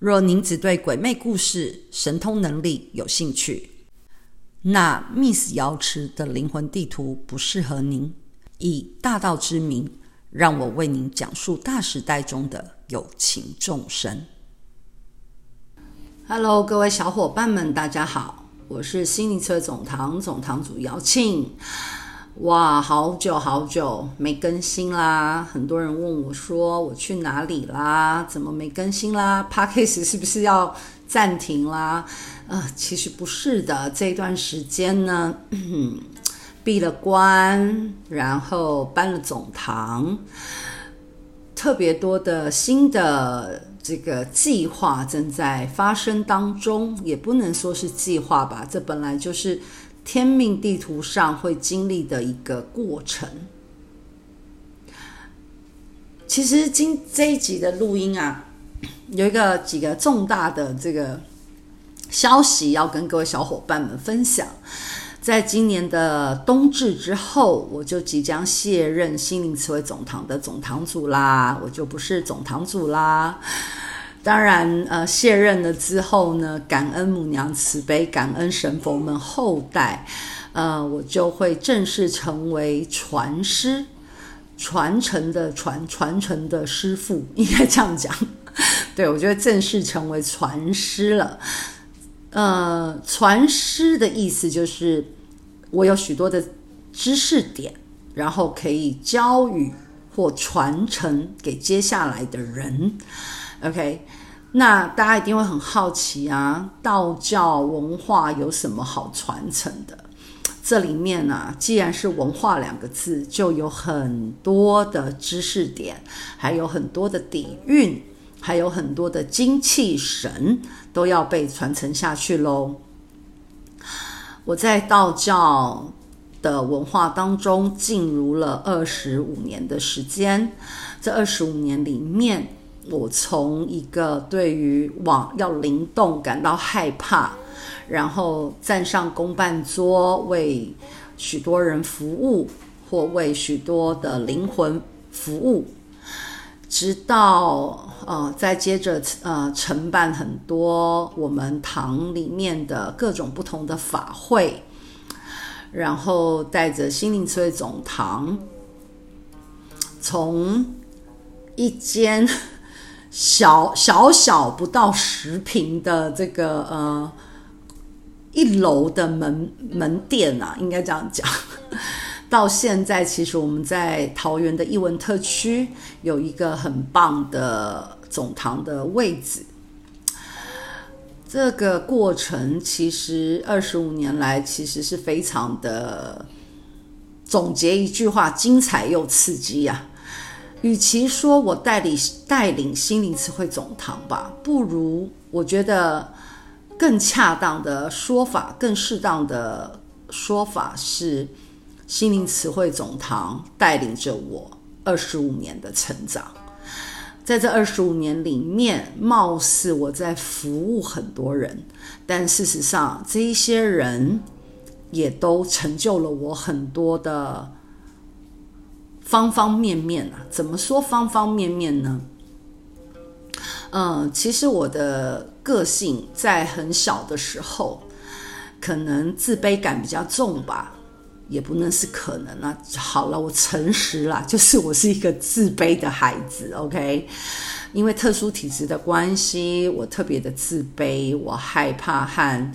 若您只对鬼魅故事、神通能力有兴趣，那 Miss 瑶池的灵魂地图不适合您。以大道之名，让我为您讲述大时代中的有情众生。Hello，各位小伙伴们，大家好，我是心灵词汇总堂总堂主瑶沁。哇，好久好久没更新啦！很多人问我说：“我去哪里啦？怎么没更新啦？Podcast 是不是要暂停啦？”呃，其实不是的，这段时间呢，闭了关，然后搬了总堂，特别多的新的这个计划正在发生当中，也不能说是计划吧，这本来就是。天命地图上会经历的一个过程。其实今这一集的录音啊，有一个几个重大的这个消息要跟各位小伙伴们分享。在今年的冬至之后，我就即将卸任心灵词汇总堂的总堂主啦，我就不是总堂主啦。当然，呃，卸任了之后呢，感恩母娘慈悲，感恩神佛们厚待，呃，我就会正式成为传师，传承的传，传承的师父，应该这样讲。对，我觉得正式成为传师了。呃，传师的意思就是我有许多的知识点，然后可以教予或传承给接下来的人。OK，那大家一定会很好奇啊，道教文化有什么好传承的？这里面呢、啊，既然是文化两个字，就有很多的知识点，还有很多的底蕴，还有很多的精气神都要被传承下去喽。我在道教的文化当中进入了二十五年的时间，这二十五年里面。我从一个对于网要灵动感到害怕，然后站上公办桌为许多人服务，或为许多的灵魂服务，直到呃再接着呃承办很多我们堂里面的各种不同的法会，然后带着心灵词汇总堂，从一间。小小小不到十平的这个呃一楼的门门店啊，应该这样讲。到现在，其实我们在桃园的艺文特区有一个很棒的总堂的位置。这个过程其实二十五年来，其实是非常的，总结一句话：精彩又刺激呀、与其说我带领带领心灵词汇总堂吧，不如我觉得更恰当的说法，更适当的说法是，心灵词汇总堂带领着我二十五年的成长。在这二十五年里面，貌似我在服务很多人，但事实上，这一些人也都成就了我很多的。方方面面啊，怎么说方方面面呢？嗯，其实我的个性在很小的时候，可能自卑感比较重吧，也不能是可能啊。好了，我诚实啦，就是我是一个自卑的孩子，OK？因为特殊体质的关系，我特别的自卑，我害怕和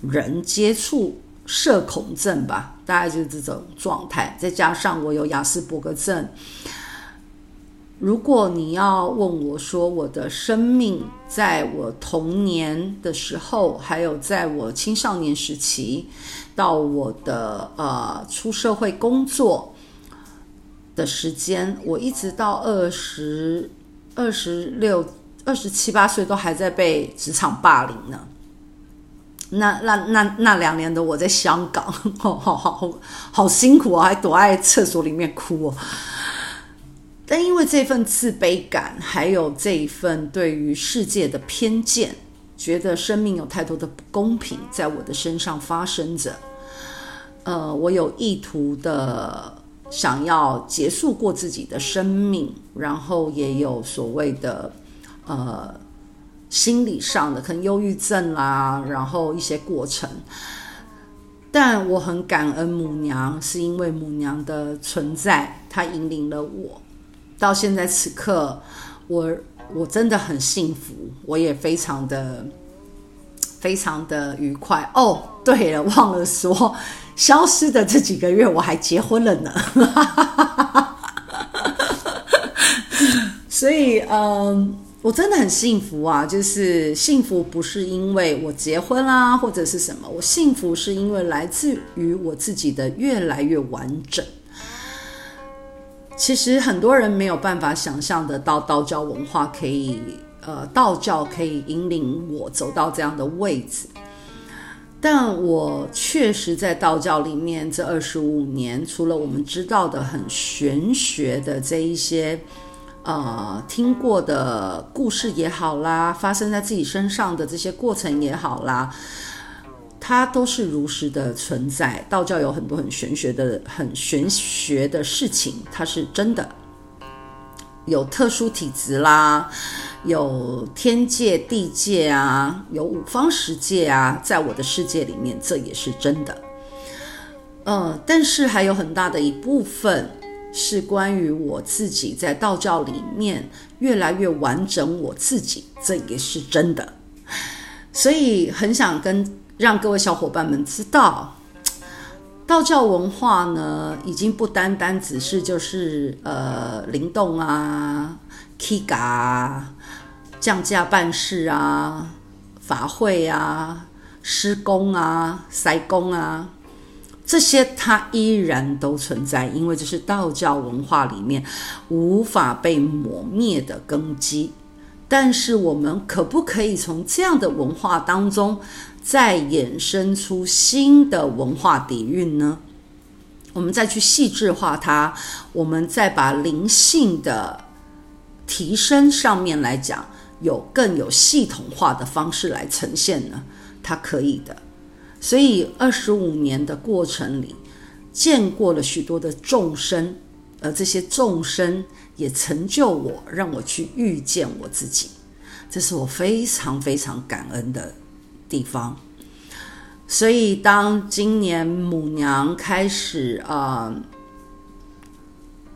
人接触。社恐症吧，大概就是这种状态。再加上我有雅斯伯格症。如果你要问我说，我的生命在我童年的时候，还有在我青少年时期，到我的呃出社会工作的时间，我一直到二十二十六、二十七八岁都还在被职场霸凌呢。那那那那两年的我在香港，好好好好辛苦啊，还躲在厕所里面哭哦。但因为这份自卑感，还有这一份对于世界的偏见，觉得生命有太多的不公平在我的身上发生着。呃，我有意图的想要结束过自己的生命，然后也有所谓的呃。心理上的可能忧郁症啦，然后一些过程，但我很感恩母娘，是因为母娘的存在，她引领了我到现在此刻，我我真的很幸福，我也非常的非常的愉快。哦，对了，忘了说，消失的这几个月我还结婚了呢，所以嗯。我真的很幸福啊！就是幸福不是因为我结婚啦，或者是什么，我幸福是因为来自于我自己的越来越完整。其实很多人没有办法想象得到道教文化可以，呃，道教可以引领我走到这样的位置。但我确实在道教里面这二十五年，除了我们知道的很玄学的这一些。呃，听过的故事也好啦，发生在自己身上的这些过程也好啦，它都是如实的存在。道教有很多很玄学的、很玄学的事情，它是真的。有特殊体质啦，有天界、地界啊，有五方十界啊，在我的世界里面，这也是真的。呃，但是还有很大的一部分。是关于我自己在道教里面越来越完整，我自己这也是真的，所以很想跟让各位小伙伴们知道，道教文化呢，已经不单单只是就是呃灵动啊、起乩啊、降价办事啊、法会啊、施工啊、塞工啊。这些它依然都存在，因为这是道教文化里面无法被磨灭的根基。但是我们可不可以从这样的文化当中再衍生出新的文化底蕴呢？我们再去细致化它，我们再把灵性的提升上面来讲，有更有系统化的方式来呈现呢？它可以的。所以二十五年的过程里，见过了许多的众生，而这些众生也成就我，让我去遇见我自己，这是我非常非常感恩的地方。所以当今年母娘开始啊、呃，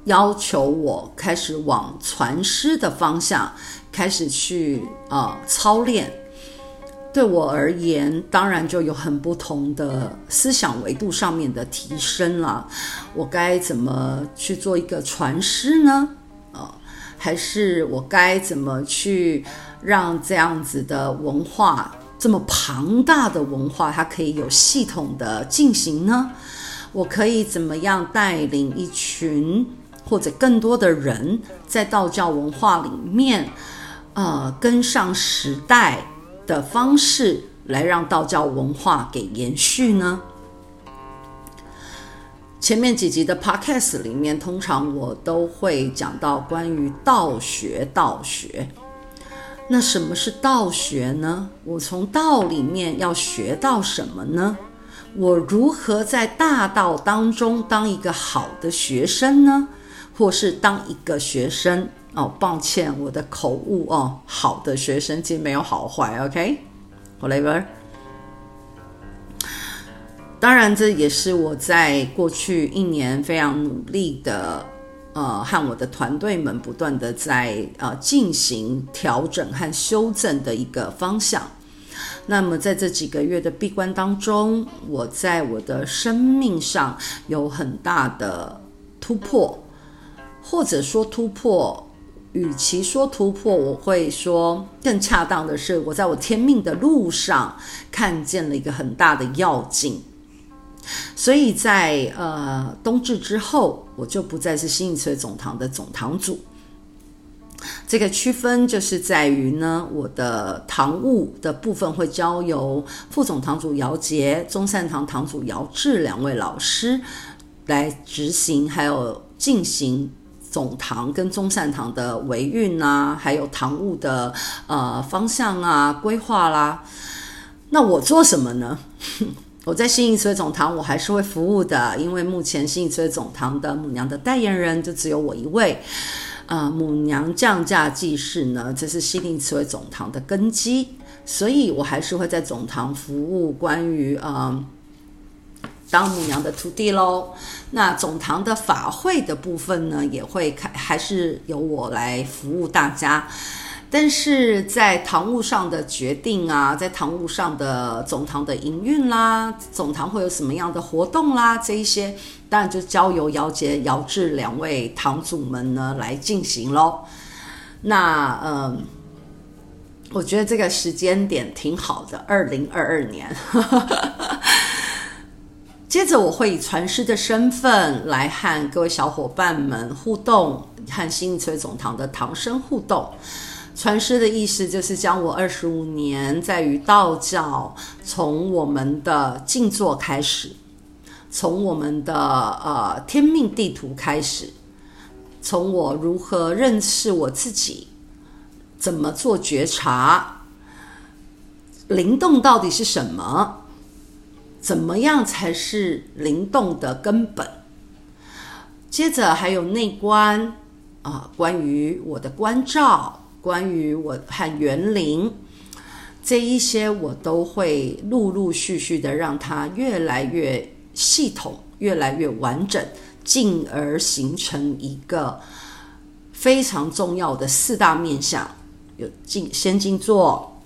要求我开始往传师的方向开始去啊、呃、操练。对我而言，当然就有很不同的思想维度上面的提升了。我该怎么去做一个传师呢？啊，还是我该怎么去让这样子的文化，这么庞大的文化，它可以有系统的进行呢？我可以怎么样带领一群或者更多的人，在道教文化里面，呃，跟上时代？的方式来让道教文化给延续呢？前面几集的 podcast 里面，通常我都会讲到关于道学。道学，那什么是道学呢？我从道里面要学到什么呢？我如何在大道当中当一个好的学生呢？或是当一个学生？哦，抱歉，我的口误哦。好的学生，既没有好坏，OK，whatever。当然，这也是我在过去一年非常努力的，呃，和我的团队们不断的在呃进行调整和修正的一个方向。那么，在这几个月的闭关当中，我在我的生命上有很大的突破，或者说突破。与其说突破，我会说更恰当的是，我在我天命的路上看见了一个很大的要紧。所以在呃冬至之后，我就不再是新一岁总堂的总堂主，这个区分就是在于呢，我的堂务的部分会交由副总堂主姚杰、中善堂堂主姚志两位老师来执行，还有进行总堂跟中善堂的维运啊，还有堂务的呃方向啊规划啦。那我做什么呢？我在新义慈惠总堂，我还是会服务的，因为目前新义慈惠总堂的母娘的代言人就只有我一位。啊、母娘降价济世呢，这是信义慈惠总堂的根基，所以我还是会在总堂服务关于呃当母娘的徒弟喽。那总堂的法会的部分呢，也会开，还是由我来服务大家。但是在堂务上的决定啊，在堂务上的总堂的营运啦，总堂会有什么样的活动啦，这一些当然就交由姚杰、姚志两位堂主们呢来进行喽。那嗯，我觉得这个时间点挺好的，二零二二年。接着我会以传师的身份来和各位小伙伴们互动，和信义慈惠总堂的堂生互动。传师的意思就是将我二十五年在于道教，从我们的静坐开始，从我们的呃天命地图开始，从我如何认识我自己，怎么做觉察，灵动到底是什么，怎么样才是灵动的根本？接着还有内观啊、关于我的关照。关于我和园灵这一些，我都会陆陆续续的让它越来越系统，越来越完整，进而形成一个非常重要的四大面向：有静先静坐，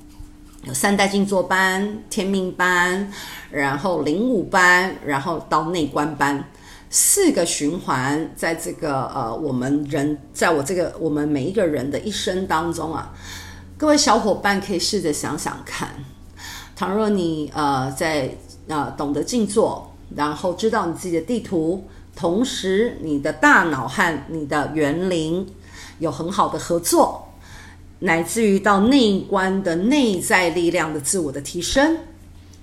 有三代静坐班、天命班，然后灵武班，然后到内观班。四个循环，在这个呃，我们人，在我这个我们每一个人的一生当中啊，各位小伙伴可以试着想想看，倘若你呃在呃懂得静坐，然后知道你自己的地图，同时你的大脑和你的园灵有很好的合作，乃至于到内观的内在力量的自我的提升。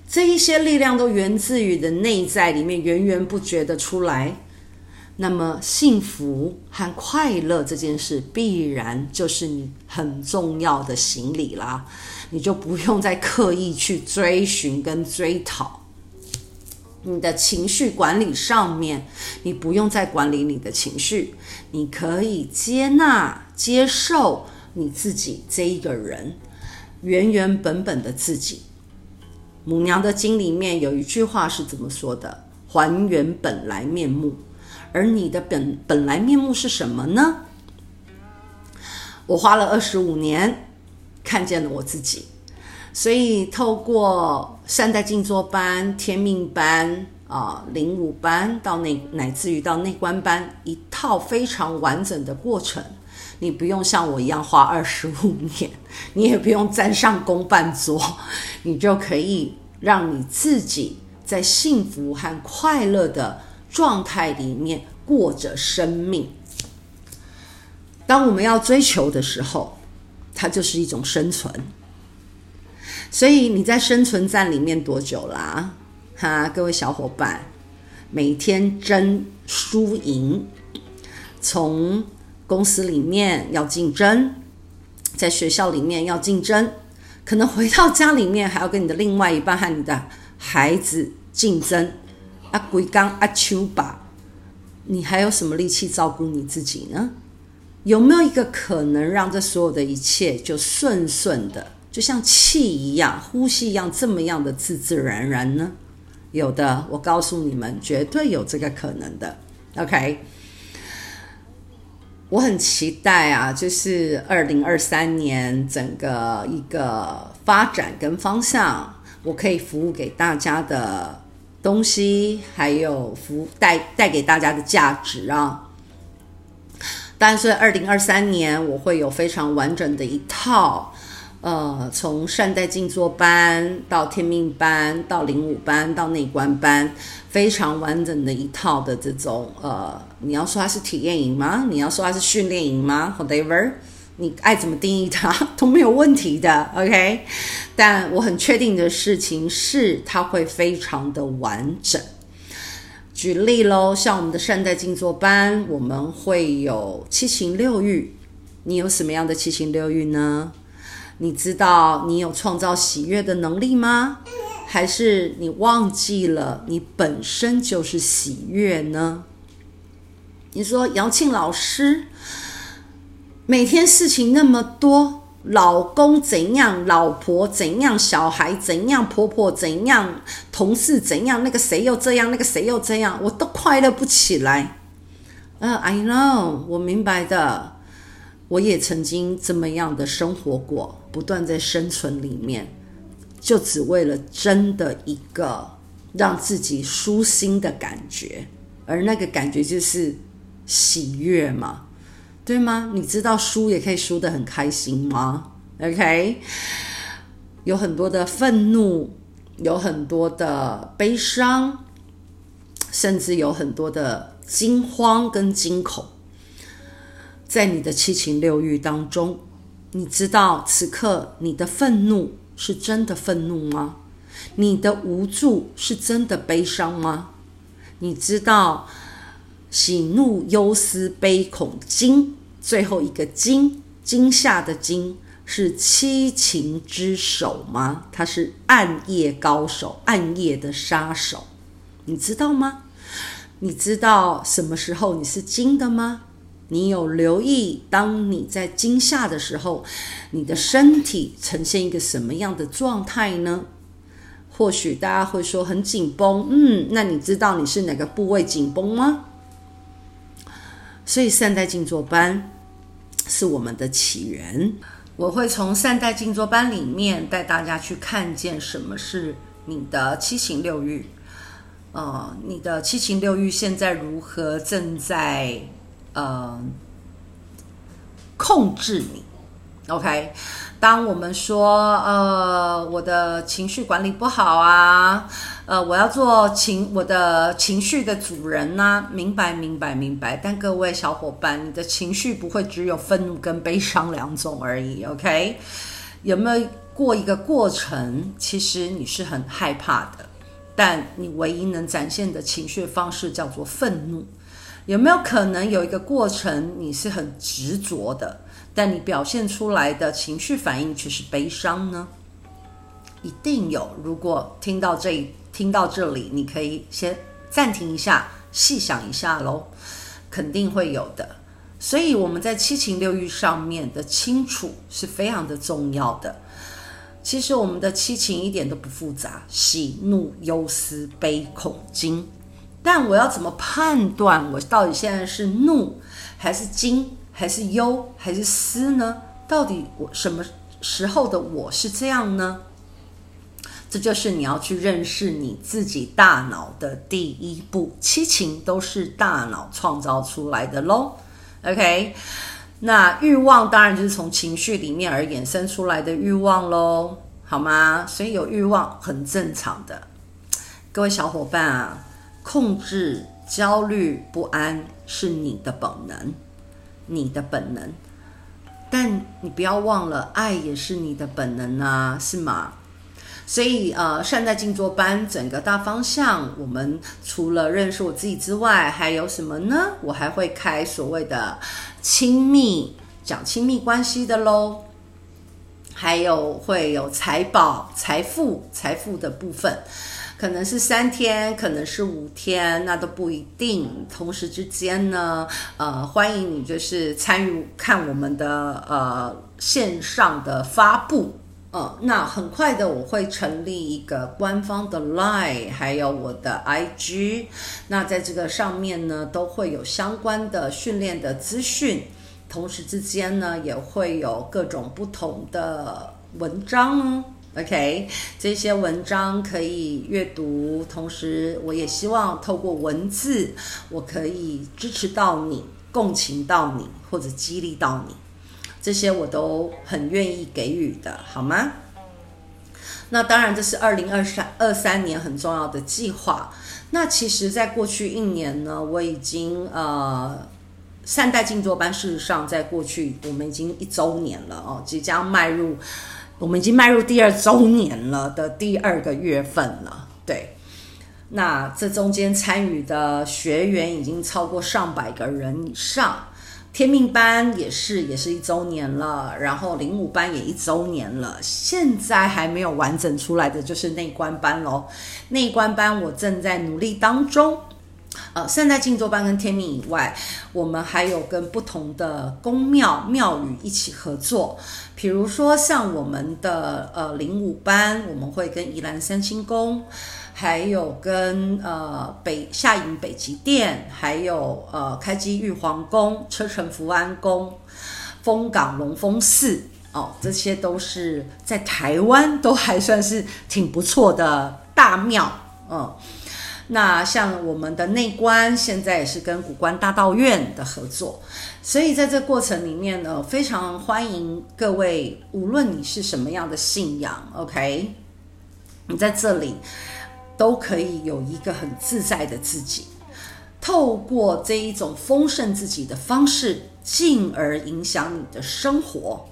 这一些力量都源自于的内在里面源源不绝的出来，那么幸福和快乐这件事必然就是你很重要的行李啦，你就不用再刻意去追寻跟追讨。你的情绪管理上面，你不用再管理你的情绪，你可以接纳、接受你自己这一个人，原原本本的自己。母娘的经里面有一句话是怎么说的？还原本来面目。而你的本本来面目是什么呢？我花了二十五年看见了我自己，所以透过三代静坐班、天命班啊、灵武班到内，乃至于到内观班，一套非常完整的过程。你不用像我一样花二十五年，你也不用站上公办桌，你就可以让你自己在幸福和快乐的状态里面过着生命。当我们要追求的时候，它就是一种生存。所以你在生存战里面多久啦？哈，各位小伙伴，每天争输赢，从。公司里面要竞争，在学校里面要竞争，可能回到家里面还要跟你的另外一半和你的孩子竞争。啊，龟刚阿秋吧，你还有什么力气照顾你自己呢？有没有一个可能让这所有的一切就顺顺的，就像气一样、呼吸一样，这么样的自自然然呢？有的，我告诉你们，绝对有这个可能的。OK。我很期待啊，就是二零二三年整个一个发展跟方向，我可以服务给大家的东西，还有服务带带给大家的价值啊。但是二零二三年我会有非常完整的一套。呃，从善待静坐班到天命班，到灵武班，到内观班，非常完整的一套的这种呃，你要说它是体验营吗？你要说它是训练营吗？Whatever，你爱怎么定义它都没有问题的，OK？但我很确定的事情是，它会非常的完整。举例喽，像我们的善待静坐班，我们会有七情六欲。你有什么样的七情六欲呢？你知道你有创造喜悦的能力吗？还是你忘记了你本身就是喜悦呢？你说姚庆老师，每天事情那么多，老公怎样，老婆怎样，小孩怎样，婆婆怎样，同事怎样，那个谁又这样，那个谁又这样，我都快乐不起来。嗯、，I know，我明白的。我也曾经这么样的生活过，不断在生存里面，就只为了真的一个让自己舒心的感觉，而那个感觉就是喜悦嘛，对吗？你知道输也可以输得很开心吗？OK，有很多的愤怒，有很多的悲伤，甚至有很多的惊慌跟惊恐。在你的七情六欲当中，你知道此刻你的愤怒是真的愤怒吗？你的无助是真的悲伤吗？你知道喜怒忧思悲恐惊，最后一个惊，惊吓的惊是七情之首吗？他是暗夜高手，暗夜的杀手，你知道吗？你知道什么时候你是惊的吗？你有留意，当你在惊吓的时候，你的身体呈现一个什么样的状态呢？或许大家会说很紧绷，嗯，那你知道你是哪个部位紧绷吗？所以善待静坐班是我们的起源。我会从善待静坐班里面带大家去看见什么是你的七情六欲，呃，你的七情六欲现在如何正在。呃，控制你，OK。当我们说呃，我的情绪管理不好啊，呃，我要做情我的情绪的主人呐、明白明白明白。但各位小伙伴，你的情绪不会只有愤怒跟悲伤两种而已，OK？有没有过一个过程？其实你是很害怕的，但你唯一能展现的情绪方式叫做愤怒。有没有可能有一个过程，你是很执着的，但你表现出来的情绪反应却是悲伤呢？一定有。如果听到这听到这里，你可以先暂停一下，细想一下喽，肯定会有的。所以我们在七情六欲上面的清楚是非常的重要的。其实我们的七情一点都不复杂，喜怒忧思悲恐惊。但我要怎么判断我到底现在是怒，还是惊，还是忧，还是思呢？到底我什么时候的我是这样呢？这就是你要去认识你自己大脑的第一步。七情都是大脑创造出来的喽。OK，那欲望当然就是从情绪里面而衍生出来的欲望喽，好吗？所以有欲望很正常的，各位小伙伴啊。控制焦虑不安是你的本能，你的本能。但你不要忘了，爱也是你的本能啊，是吗？所以，呃，善待静坐班整个大方向，我们除了认识我自己之外，还有什么呢？我还会开所谓的亲密，讲亲密关系的喽，还有会有财宝、财富、财富的部分。可能是三天，可能是五天，那都不一定。同时之间呢，呃，欢迎你就是参与看我们的呃线上的发布，呃，那很快的我会成立一个官方的 Line，还有我的 IG，那在这个上面呢都会有相关的训练的资讯，同时之间呢也会有各种不同的文章哦。OK，这些文章可以阅读，同时我也希望透过文字，我可以支持到你，共情到你，或者激励到你，这些我都很愿意给予的，好吗？那当然，这是二零二三二三年很重要的计划。那其实，在过去一年呢，我已经呃善待静坐班事实上在过去我们已经一周年了哦，即将迈入，我们已经迈入第二周年了的第二个月份了。对，那这中间参与的学员已经超过上百个人以上。天命班也是，也是一周年了，然后灵武班也一周年了。现在还没有完整出来的就是内观班喽。内观班我正在努力当中。呃，善代静坐班跟天命以外，我们还有跟不同的宫庙庙宇一起合作。比如说像我们的呃灵武班，我们会跟宜兰三清宫。还有跟呃北下营北极殿，还有呃开基玉皇宫、车城福安宫、丰港龙峰寺哦，这些都是在台湾都还算是挺不错的大庙。嗯，那像我们的内观，现在也是跟古关大道院的合作，所以在这过程里面呢，非常欢迎各位，无论你是什么样的信仰，OK，你在这里。都可以有一个很自在的自己，透过这一种丰盛自己的方式，进而影响你的生活。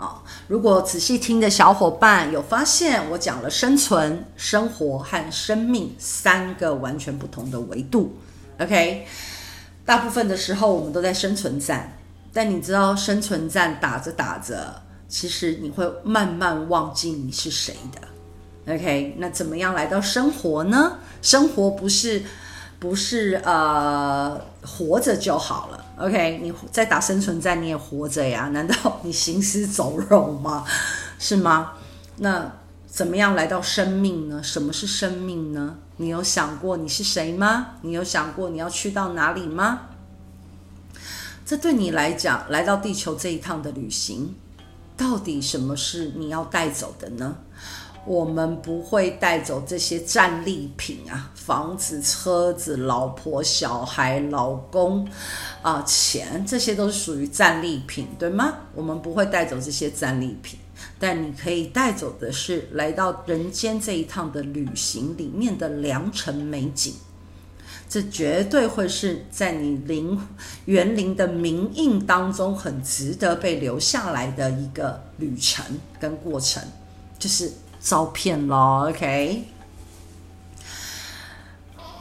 啊，如果仔细听的小伙伴有发现，我讲了生存、生活和生命三个完全不同的维度。OK，大部分的时候我们都在生存战，但你知道生存战打着打着，其实你会慢慢忘记你是谁的。OK，那怎么样来到生活呢？生活不是不是呃活着就好了。OK，你在打生存战，你也活着呀？难道你行尸走肉吗？是吗？那怎么样来到生命呢？什么是生命呢？你有想过你是谁吗？你有想过你要去到哪里吗？这对你来讲，来到地球这一趟的旅行，到底什么是你要带走的呢？我们不会带走这些战利品啊，房子、车子、老婆、小孩、老公，啊、钱，这些都是属于战利品，对吗？我们不会带走这些战利品，但你可以带走的是来到人间这一趟的旅行里面的良辰美景，这绝对会是在你灵园林的名印当中很值得被留下来的一个旅程跟过程，就是。照片咯，OK。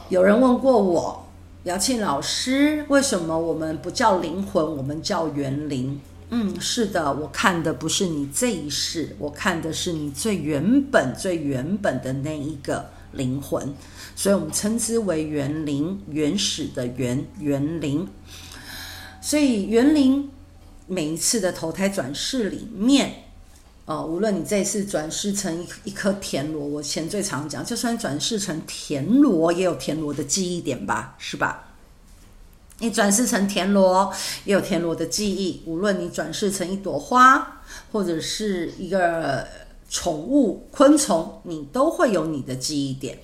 有人问过我，姚庆老师，为什么我们不叫灵魂，我们叫园灵？嗯，是的，我看的不是你这一世，我看的是你最原本、最原本的那一个灵魂，所以我们称之为园灵，原始的园，园灵。所以园灵每一次的投胎转世里面。哦，无论你这次转世成一一颗田螺，我前最常讲，就算转世成田螺，也有田螺的记忆点吧，是吧？你转世成田螺，也有田螺的记忆。无论你转世成一朵花，或者是一个宠物、昆虫，你都会有你的记忆点。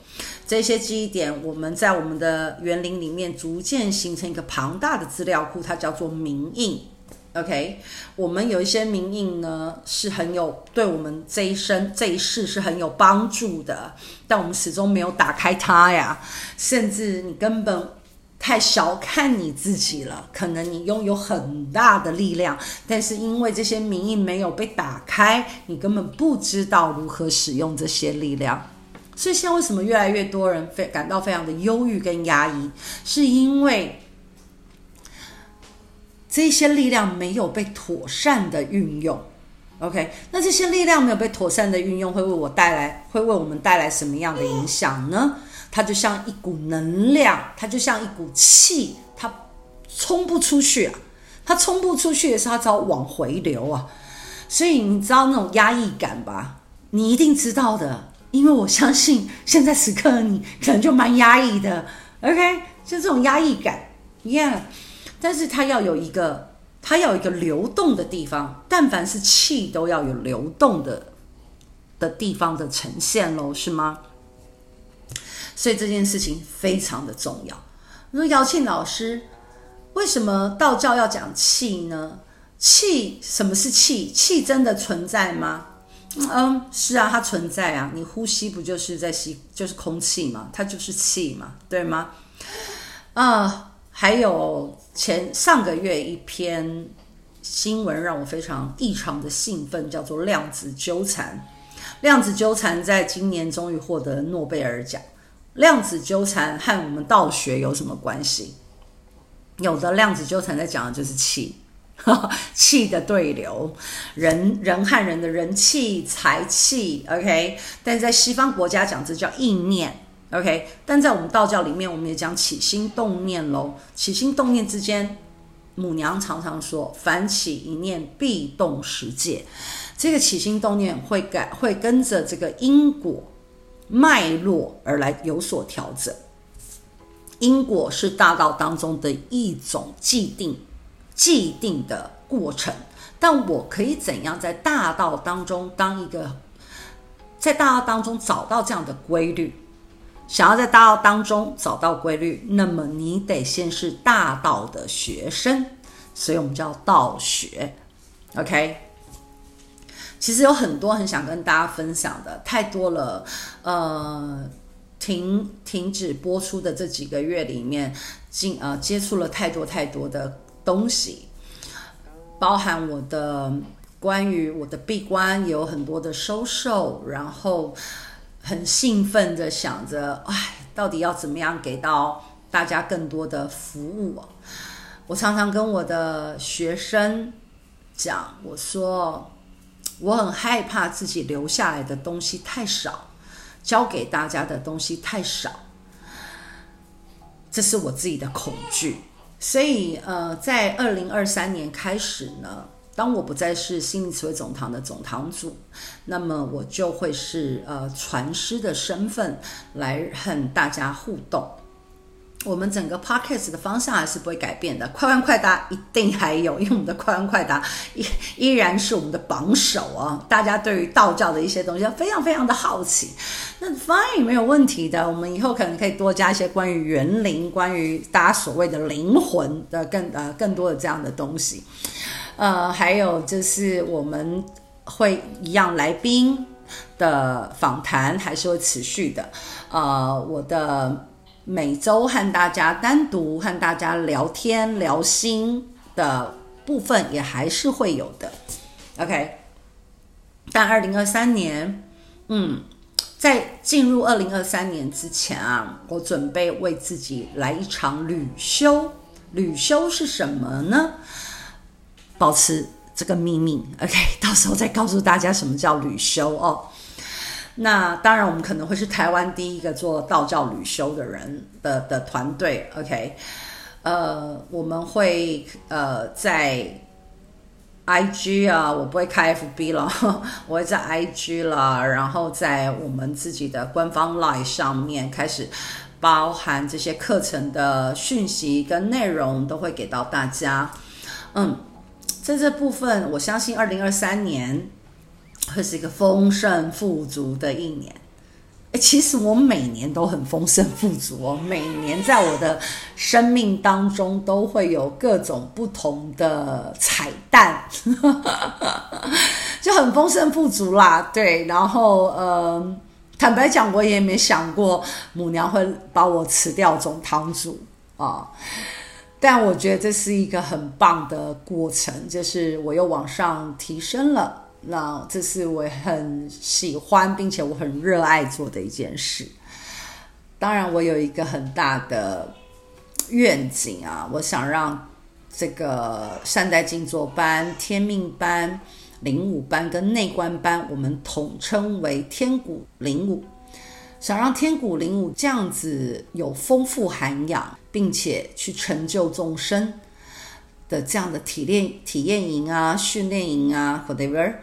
这些记忆点，我们在我们的园林里面逐渐形成一个庞大的资料库，它叫做铭印。OK，我们有一些铭印呢，是很有对我们这一生这一世是很有帮助的，但我们始终没有打开它呀。甚至你根本太小看你自己了，可能你拥有很大的力量，但是因为这些铭印没有被打开，你根本不知道如何使用这些力量。所以现在为什么越来越多人非感到非常的忧郁跟压抑，是因为。这些力量没有被妥善的运用，OK？那这些力量没有被妥善的运用，会为我带来，会为我们带来什么样的影响呢？它就像一股能量，它就像一股气，它冲不出去啊！它冲不出去的时候，它只好往回流啊！所以你知道那种压抑感吧？你一定知道的，因为我相信现在此刻你可能就蛮压抑的，OK？就这种压抑感，Yeah。但是它要有一个，它要有一个流动的地方。但凡是气，都要有流动的的地方的呈现喽，是吗？所以这件事情非常的重要。你说姚庆老师，为什么道教要讲气呢？气，什么是气？气真的存在吗？嗯，是啊，它存在啊。你呼吸不就是在吸，就是空气嘛，它就是气嘛，对吗？啊。还有前上个月一篇新闻让我非常异常的兴奋，叫做“量子纠缠”。量子纠缠在今年终于获得诺贝尔奖。量子纠缠和我们道学有什么关系？有的量子纠缠在讲的就是气。气的对流，人人和人的人气、财气，OK。但在西方国家讲这叫意念，OK。但在我们道教里面，我们也讲起心动念喽。起心动念之间，母娘常常说：“凡起一念，必动十界。”这个起心动念会改，会跟着这个因果脉络而来有所调整。因果是大道当中的一种既定。既定的过程，但我可以怎样在大道当中当一个，在大道当中找到这样的规律？想要在大道当中找到规律，那么你得先是大道的学生，所以我们叫道学。OK，其实有很多很想跟大家分享的，太多了。呃，停停止播出的这几个月里面，进呃接触了太多太多的。东西包含我的关于我的闭关也有很多的收受，然后很兴奋的想着，哎，到底要怎么样给到大家更多的服务？我常常跟我的学生讲，我说我很害怕自己留下来的东西太少，教给大家的东西太少，这是我自己的恐惧。所以，呃，在二零二三年开始呢，当我不再是心灵词汇总堂的总堂主，那么我就会是呃传师的身份来和大家互动。我们整个 podcast 的方向还是不会改变的，快问快答一定还有，因为我们的快问快答依依然是我们的榜首啊！大家对于道教的一些东西非常非常的好奇，那 fine 没有问题的，我们以后可能可以多加一些关于元灵、关于大家所谓的灵魂的更呃更多的这样的东西，呃，还有就是我们会一样来宾的访谈还是会持续的，呃，我的。每周和大家单独和大家聊天聊心的部分也还是会有的，OK。但二零二三年，嗯，在进入二零二三年之前啊，我准备为自己来一场旅修。旅修是什么呢？保持这个秘密，OK。到时候再告诉大家什么叫旅修哦。那当然，我们可能会是台湾第一个做道教旅修的人的的团队，OK？呃，我们会呃在 IG 啊，我不会开 FB 了，我会在 IG 了，然后在我们自己的官方 LINE 上面开始包含这些课程的讯息跟内容，都会给到大家。嗯，在这部分，我相信二零二三年。会是一个丰盛富足的一年，诶，其实我每年都很丰盛富足哦，每年在我的生命当中都会有各种不同的彩蛋，就很丰盛富足啦。对，然后呃，坦白讲，我也没想过母娘会把我辞掉总堂主啊，但我觉得这是一个很棒的过程，就是我又往上提升了。那这是我很喜欢，并且我很热爱做的一件事。当然，我有一个很大的愿景啊，我想让这个善待静坐班、天命班、灵武班跟内观班，我们统称为天谷灵武。想让天谷灵武这样子有丰富涵养，并且去成就众生的这样的体验体验营啊、训练营啊，whatever。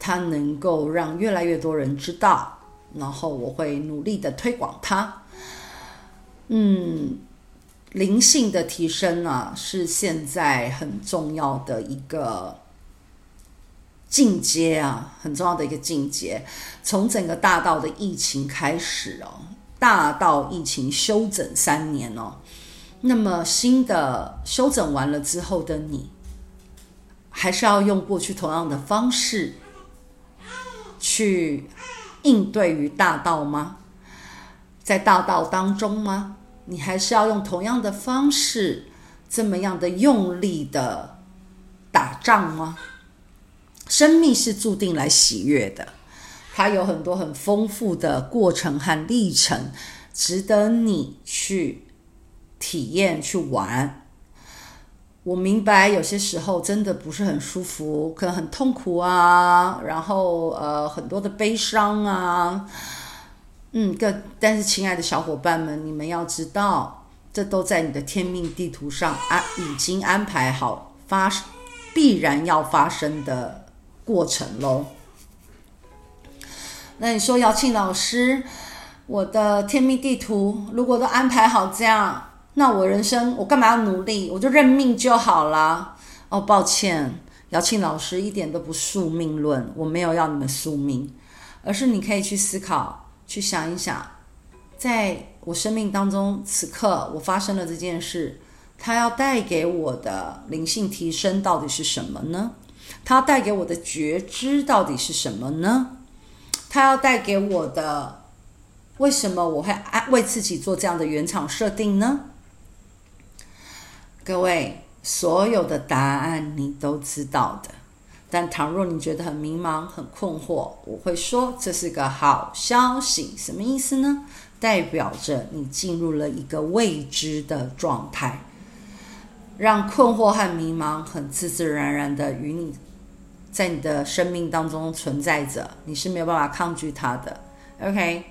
它能够让越来越多人知道，然后我会努力的推广它。嗯，灵性的提升啊，是现在很重要的一个进阶啊，很重要的一个进阶。从整个大道的疫情开始哦，大道疫情休整三年哦，那么新的修整完了之后的你，还是要用过去同样的方式。去应对于大道吗？在大道当中吗？你还是要用同样的方式，这么样的用力的打仗吗？生命是注定来喜悦的，它有很多很丰富的过程和历程，值得你去体验、去玩。我明白，有些时候真的不是很舒服，可能很痛苦啊，然后呃，很多的悲伤啊。嗯，个但是，亲爱的小伙伴们，你们要知道，这都在你的天命地图上啊，已经安排好发必然要发生的过程喽。那你说，姚庆老师，我的天命地图如果都安排好这样，那我人生我干嘛要努力？我就认命就好了。哦，抱歉，姚庆老师一点都不宿命论，我没有要你们宿命，而是你可以去思考。去想一想，在我生命当中，此刻我发生了这件事，它要带给我的灵性提升到底是什么呢？它带给我的觉知到底是什么呢？它要带给我的，为什么我会安为自己做这样的原厂设定呢？各位，所有的答案你都知道的。但倘若你觉得很迷茫、很困惑，我会说这是个好消息。什么意思呢？代表着你进入了一个未知的状态，让困惑和迷茫很自自然然的与你在你的生命当中存在着，你是没有办法抗拒它的。OK，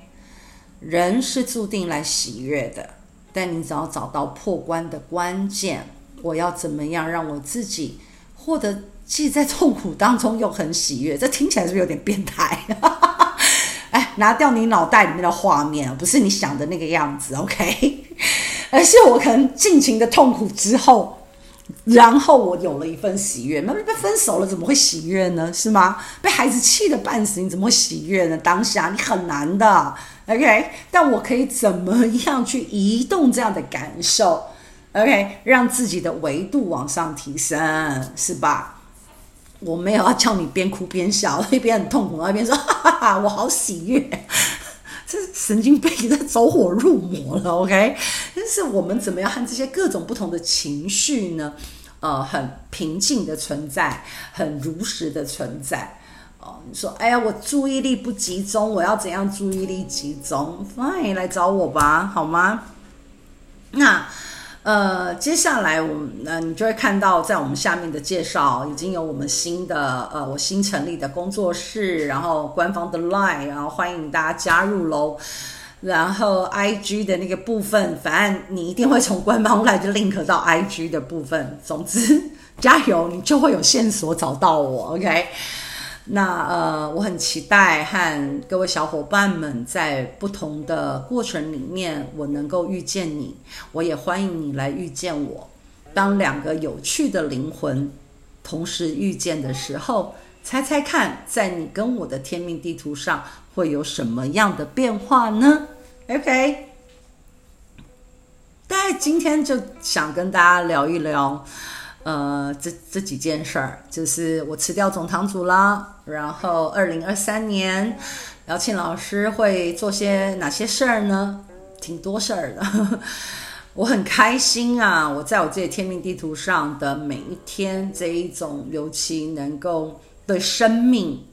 人是注定来喜悦的，但你只要找到破关的关键，我要怎么样让我自己获得？既在痛苦当中又很喜悦，这听起来是不是有点变态？哎，拿掉你脑袋里面的画面，不是你想的那个样子，OK？而是我可能尽情的痛苦之后，然后我有了一份喜悦。那被分手了，怎么会喜悦呢？是吗？被孩子气得半死，你怎么会喜悦呢？当下你很难的，OK？但我可以怎么样去移动这样的感受？OK？让自己的维度往上提升，是吧？我没有要叫你边哭边笑，一边很痛苦，一边说哈哈哈，我好喜悦，这是神经病在走火入魔了，OK？但是我们怎么样和这些各种不同的情绪呢？呃，很平静的存在，很如实的存在。哦，你说，哎呀，我注意力不集中，我要怎样注意力集中？Fine，来找我吧，好吗？那。呃，接下来我们呃，你就会看到在我们下面的介绍，已经有我们新的呃，我新成立的工作室，然后官方的 Line，然后欢迎大家加入喽。然后 IG 的那个部分，反正你一定会从官方 lie 就 link 到 IG 的部分。总之，加油，你就会有线索找到我，OK。那呃，我很期待和各位小伙伴们在不同的过程里面，我能够遇见你。我也欢迎你来遇见我。当两个有趣的灵魂同时遇见的时候，猜猜看，在你跟我的天命地图上会有什么样的变化呢？OK，大概今天就想跟大家聊一聊。呃，这这几件事儿，就是我辞掉总堂主啦，然后二零二三年，姚庆老师会做些哪些事儿呢？挺多事儿的，我很开心啊！我在我自己天命地图上的每一天，这一种尤其能够对生命、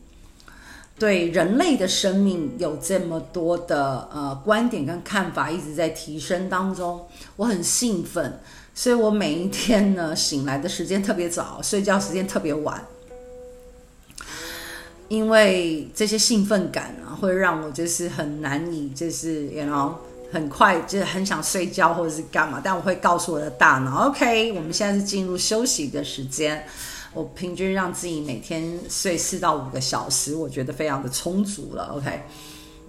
对人类的生命有这么多的呃观点跟看法，一直在提升当中，我很兴奋。所以我每一天呢，醒来的时间特别早，睡觉时间特别晚，因为这些兴奋感啊，会让我就是很难以，就是然后很快就是很想睡觉或者是干嘛，但我会告诉我的大脑，OK，我们现在是进入休息的时间，我平均让自己每天睡四到五个小时，我觉得非常的充足了，OK。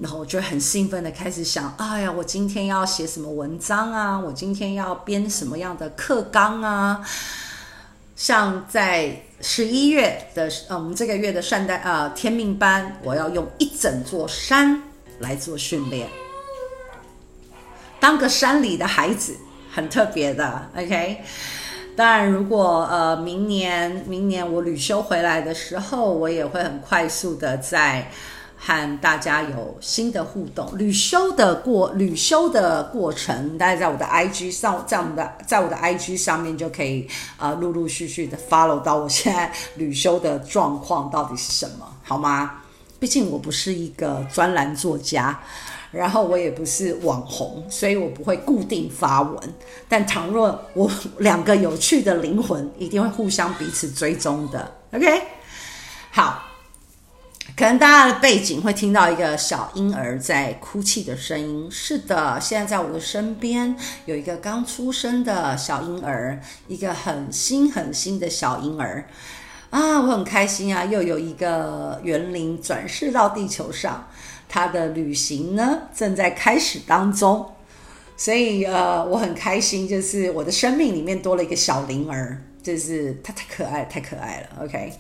然后我就很兴奋的开始想，哎呀，我今天要写什么文章啊？我今天要编什么样的课纲啊？像在十一月的，呃，我们这个月的善待呃天命班，我要用一整座山来做训练，当个山里的孩子，很特别的，OK。当然，如果呃明年明年我旅修回来的时候，我也会很快速的在。和大家有新的互动。旅修的过旅修的过程，大家在我的 IG 上，在我们的在我的 IG 上面就可以呃陆陆续续的 follow 到我现在旅修的状况到底是什么，好吗？毕竟我不是一个专栏作家。然后我也不是网红，所以我不会固定发文。但倘若我两个有趣的灵魂，一定会互相彼此追踪的。OK，好，可能大家的背景会听到一个小婴儿在哭泣的声音。是的，现在在我的身边有一个刚出生的小婴儿，一个很新很新的小婴儿啊，我很开心啊，又有一个元灵转世到地球上。他的旅行呢，正在开始当中，所以呃，我很开心，就是我的生命里面多了一个小灵儿，就是他太可爱，太可爱了。OK，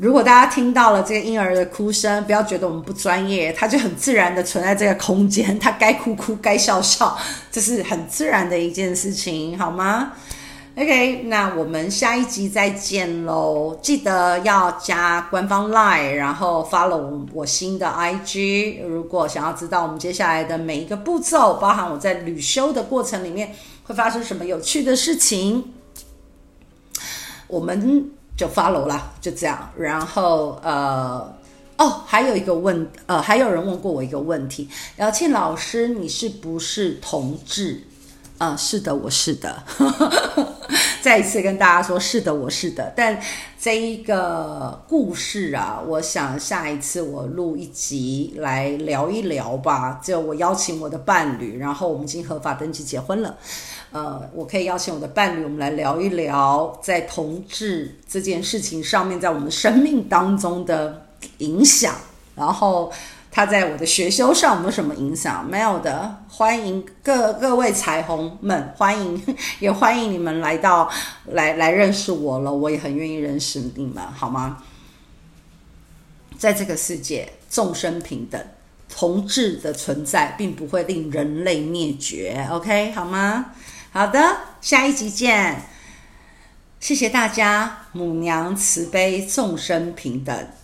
如果大家听到了这个婴儿的哭声，不要觉得我们不专业，他就很自然的存在这个空间，他该哭哭，该笑笑，这是很自然的一件事情，好吗？OK，那我们下一集再见喽！记得要加官方 LINE，然后 follow 我新的 IG。如果想要知道我们接下来的每一个步骤，包含我在旅修的过程里面会发生什么有趣的事情，我们就 follow 啦，就这样。然后呃，哦，还有一个问，呃，还有人问过我一个问题：瑶沁老师，你是不是同志？啊、呃，是的，我是的。再一次跟大家说，是的，我是的。但这一个故事啊，我想下一次我录一集来聊一聊吧。就我邀请我的伴侣，然后我们已经合法登记结婚了。呃，我可以邀请我的伴侣，我们来聊一聊在同志这件事情上面，在我们生命当中的影响，然后。他在我的学修上有没有什么影响？没有的。欢迎各各位彩虹们，欢迎 也欢迎你们来到来来认识我了，我也很愿意认识你们，好吗？在这个世界，众生平等，同志的存在并不会令人类灭绝，OK，好吗？好的，下一集见。谢谢大家，母娘慈悲，众生平等。